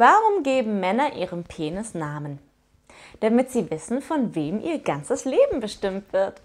Warum geben Männer ihrem Penis Namen? Damit sie wissen, von wem ihr ganzes Leben bestimmt wird.